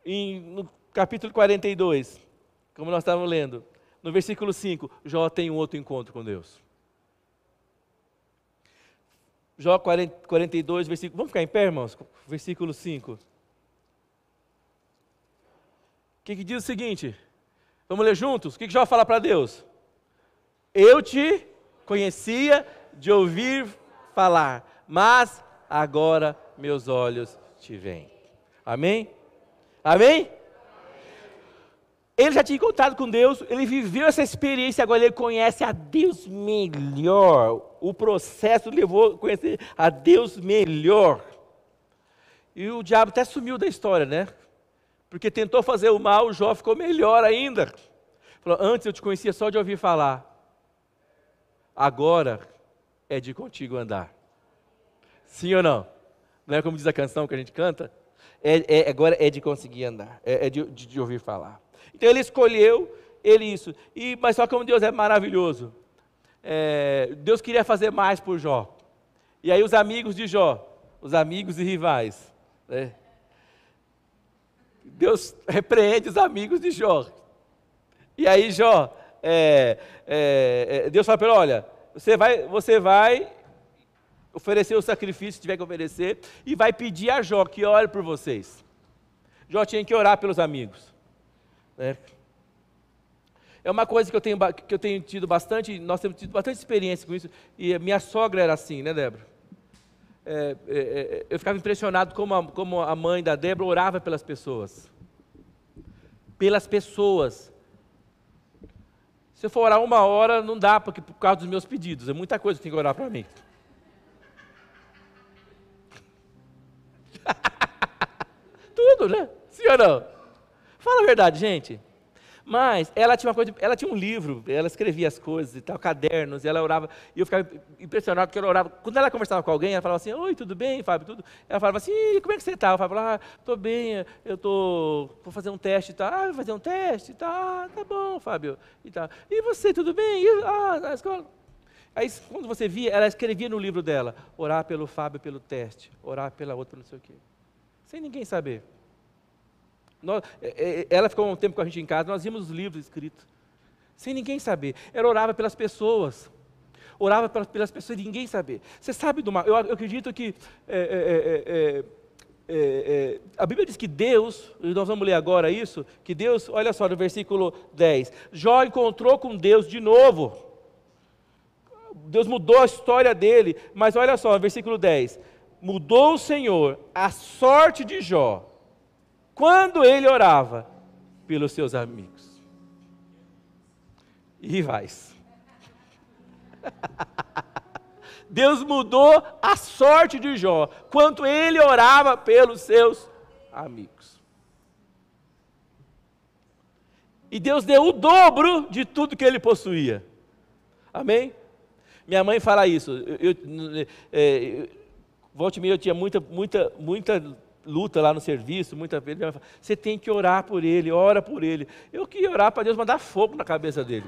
em, no capítulo 42, como nós estávamos lendo, no versículo 5, Jó tem um outro encontro com Deus. Jó 40, 42, versículo. Vamos ficar em pé, irmãos? Versículo 5. O que, que diz o seguinte? Vamos ler juntos? O que, que Jó fala para Deus? Eu te conhecia de ouvir falar, mas agora meus olhos te veem. Amém? Amém? Ele já tinha encontrado com Deus, ele viveu essa experiência, agora ele conhece a Deus melhor. O processo levou a conhecer a Deus melhor. E o diabo até sumiu da história, né? Porque tentou fazer o mal, o Jó ficou melhor ainda. Falou: Antes eu te conhecia só de ouvir falar, agora é de contigo andar. Sim ou não? Não é como diz a canção que a gente canta? É, é agora é de conseguir andar, é, é de, de, de ouvir falar. Então ele escolheu ele isso. E, mas só como Deus é maravilhoso. É, Deus queria fazer mais por Jó. E aí os amigos de Jó, os amigos e rivais, né? Deus repreende os amigos de Jó. E aí Jó, é, é, é Deus fala para ele, olha, você vai, você vai oferecer o sacrifício que tiver que oferecer e vai pedir a Jó que ore por vocês. Jó tinha que orar pelos amigos. Né? É uma coisa que eu, tenho, que eu tenho tido bastante, nós temos tido bastante experiência com isso, e minha sogra era assim, né, Débora? É, é, é, eu ficava impressionado como a, como a mãe da Débora orava pelas pessoas. Pelas pessoas. Se eu for orar uma hora, não dá, porque por causa dos meus pedidos. É muita coisa que tem que orar para mim. Tudo, né? Sim ou não? Fala a verdade, gente. Mas ela tinha uma coisa, ela tinha um livro, ela escrevia as coisas e tal, cadernos, e ela orava, e eu ficava impressionado porque ela orava. Quando ela conversava com alguém, ela falava assim: Oi, tudo bem, Fábio? Tudo? Ela falava assim: Como é que você está? Eu falava: Ah, estou bem, eu tô, vou fazer um teste e tal. Ah, vou fazer um teste. Ah, tá bom, Fábio. E, tal. e você, tudo bem? E, ah, na escola. Aí, quando você via, ela escrevia no livro dela: Orar pelo Fábio pelo teste, orar pela outra, não sei o quê. Sem ninguém saber. Nós, é, é, ela ficou um tempo com a gente em casa, nós vimos os livros escritos, sem ninguém saber. Ela orava pelas pessoas, orava pelas pessoas e ninguém saber. Você sabe do mal? Eu, eu acredito que é, é, é, a Bíblia diz que Deus, nós vamos ler agora isso, que Deus, olha só no versículo 10, Jó encontrou com Deus de novo. Deus mudou a história dele, mas olha só, no versículo 10: mudou o Senhor a sorte de Jó quando ele orava pelos seus amigos e rivais. Deus mudou a sorte de Jó, quanto ele orava pelos seus amigos. E Deus deu o dobro de tudo que ele possuía. Amém? Minha mãe fala isso. Eu, eu, é, volte e meia eu tinha muita, muita, muita luta lá no serviço, muitas vezes, você tem que orar por ele, ora por ele. Eu queria orar para Deus mandar fogo na cabeça dele.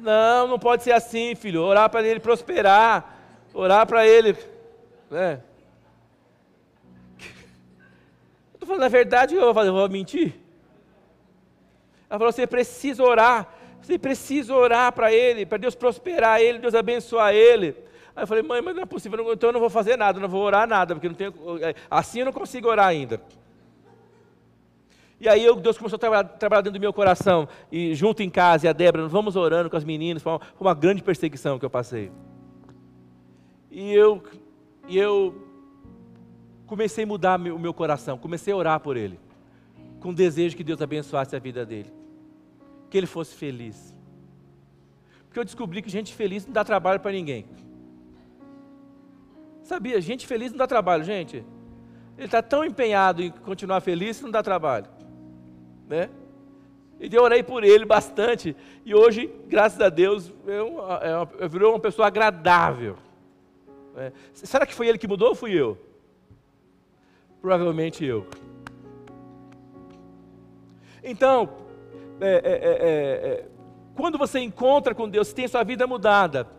Não, não pode ser assim, filho. Orar para ele prosperar, orar para ele. Né? Eu estou falando a verdade eu vou, eu vou mentir? Ela falou: você precisa orar, você precisa orar para ele, para Deus prosperar ele, Deus abençoar ele. Aí eu falei, mãe, mas não é possível, então eu não vou fazer nada, não vou orar nada, porque não tenho, é, assim eu não consigo orar ainda. E aí eu, Deus começou a trabalhar, trabalhar, dentro do meu coração, e junto em casa, e a Débora, nós vamos orando com as meninas, foi uma, foi uma grande perseguição que eu passei. E eu, e eu comecei a mudar o meu coração, comecei a orar por ele, com o desejo que Deus abençoasse a vida dele, que ele fosse feliz. Porque eu descobri que gente feliz não dá trabalho para ninguém. Sabia, gente feliz não dá trabalho, gente. Ele está tão empenhado em continuar feliz que não dá trabalho. Né? E eu orei por ele bastante. E hoje, graças a Deus, eu, eu, eu virou uma pessoa agradável. É. Será que foi ele que mudou ou fui eu? Provavelmente eu. Então, é, é, é, é quando você encontra com Deus, tem sua vida mudada.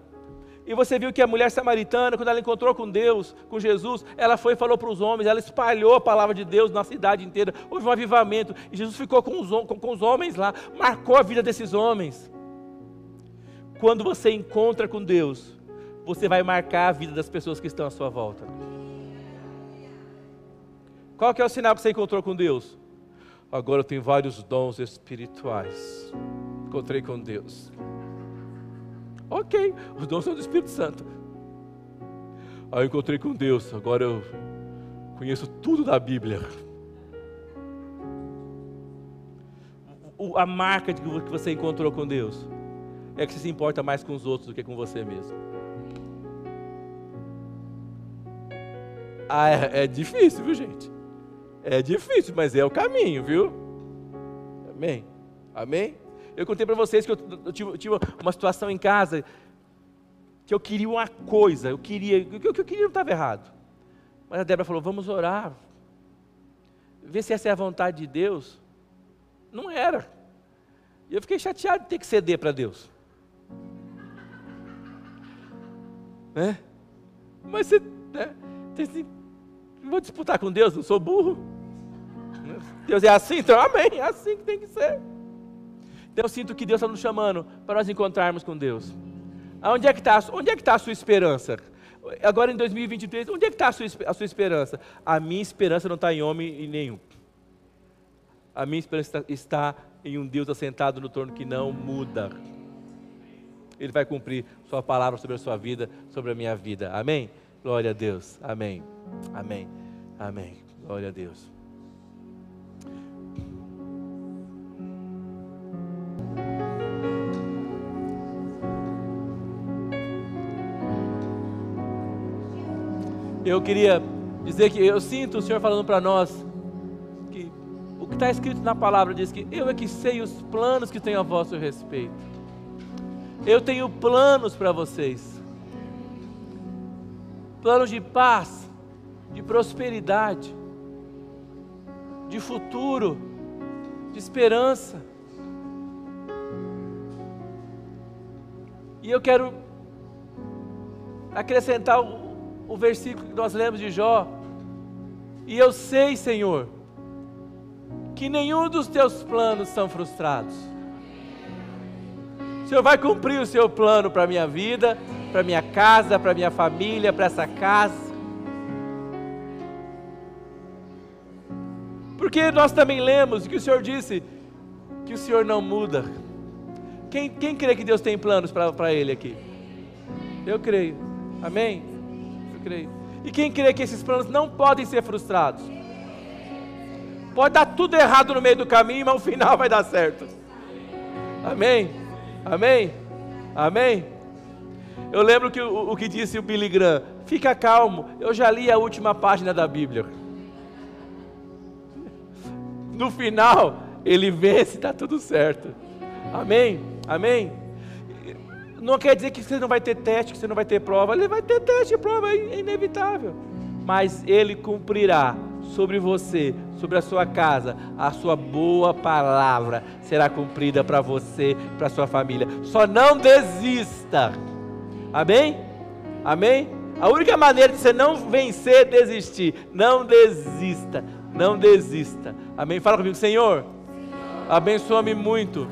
E você viu que a mulher samaritana, quando ela encontrou com Deus, com Jesus, ela foi e falou para os homens, ela espalhou a palavra de Deus na cidade inteira. Houve um avivamento. E Jesus ficou com os, com, com os homens lá, marcou a vida desses homens. Quando você encontra com Deus, você vai marcar a vida das pessoas que estão à sua volta. Qual que é o sinal que você encontrou com Deus? Agora eu tenho vários dons espirituais. Encontrei com Deus. Ok, os dons são do Espírito Santo. Aí eu encontrei com Deus, agora eu conheço tudo da Bíblia. a marca que você encontrou com Deus é que você se importa mais com os outros do que com você mesmo. Ah, é, é difícil, viu, gente? É difícil, mas é o caminho, viu? Amém? Amém? Eu contei para vocês que eu, eu, tive, eu, tive, uma situação em casa que eu queria uma coisa, eu queria, o que eu, eu queria não estava errado. Mas a Débora falou: vamos orar, ver se essa é a vontade de Deus. Não era. E eu fiquei chateado de ter que ceder para Deus. Né? Mas você. Né? Assim, vou disputar com Deus, não sou burro. Deus é assim, então amém, é assim que tem que ser. Eu sinto que Deus está nos chamando para nós encontrarmos com Deus. Onde é que está é tá a sua esperança? Agora em 2023, onde é que está a sua, a sua esperança? A minha esperança não está em homem nenhum. A minha esperança está em um Deus assentado no trono que não muda. Ele vai cumprir Sua palavra sobre a sua vida, sobre a minha vida. Amém? Glória a Deus. Amém. Amém. Amém. Glória a Deus. Eu queria dizer que eu sinto o Senhor falando para nós que o que está escrito na palavra diz que eu é que sei os planos que tenho a vosso respeito. Eu tenho planos para vocês. Planos de paz, de prosperidade, de futuro, de esperança. E eu quero acrescentar o versículo que nós lemos de Jó. E eu sei, Senhor, que nenhum dos teus planos são frustrados. O Senhor vai cumprir o seu plano para a minha vida, para minha casa, para minha família, para essa casa. Porque nós também lemos que o Senhor disse que o Senhor não muda. Quem, quem crê que Deus tem planos para ele aqui? Eu creio. Amém? Creio. E quem crê que esses planos não podem ser frustrados? Pode dar tudo errado no meio do caminho, mas o final vai dar certo. Amém? Amém? Amém? Eu lembro que o, o que disse o Billy Graham: fica calmo, eu já li a última página da Bíblia. No final, ele vence, está tudo certo. Amém? Amém? Não quer dizer que você não vai ter teste, que você não vai ter prova. Ele vai ter teste e prova, é inevitável. Mas Ele cumprirá sobre você, sobre a sua casa, a sua boa palavra será cumprida para você, para sua família. Só não desista. Amém? Amém? A única maneira de você não vencer é desistir. Não desista. Não desista. Amém? Fala comigo, Senhor. Abençoa-me muito.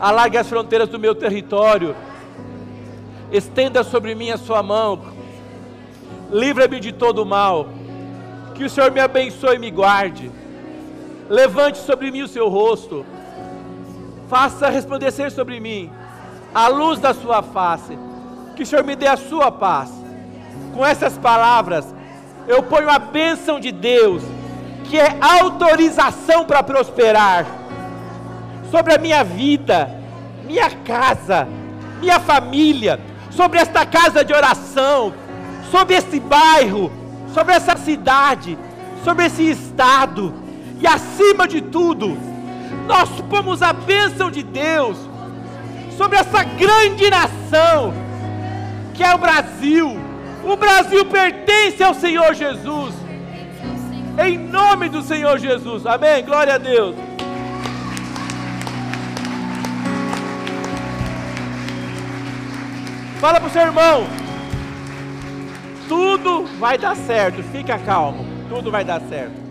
Alargue as fronteiras do meu território estenda sobre mim a sua mão, livra-me de todo mal, que o Senhor me abençoe e me guarde, levante sobre mim o seu rosto, faça resplandecer sobre mim a luz da sua face, que o Senhor me dê a sua paz. Com essas palavras, eu ponho a bênção de Deus, que é autorização para prosperar, sobre a minha vida, minha casa, minha família, sobre esta casa de oração, sobre esse bairro, sobre essa cidade, sobre esse estado, e acima de tudo, nós pomos a bênção de Deus sobre essa grande nação, que é o Brasil. O Brasil pertence ao Senhor Jesus. Em nome do Senhor Jesus. Amém. Glória a Deus. Fala para o seu irmão. Tudo vai dar certo, fica calmo. Tudo vai dar certo.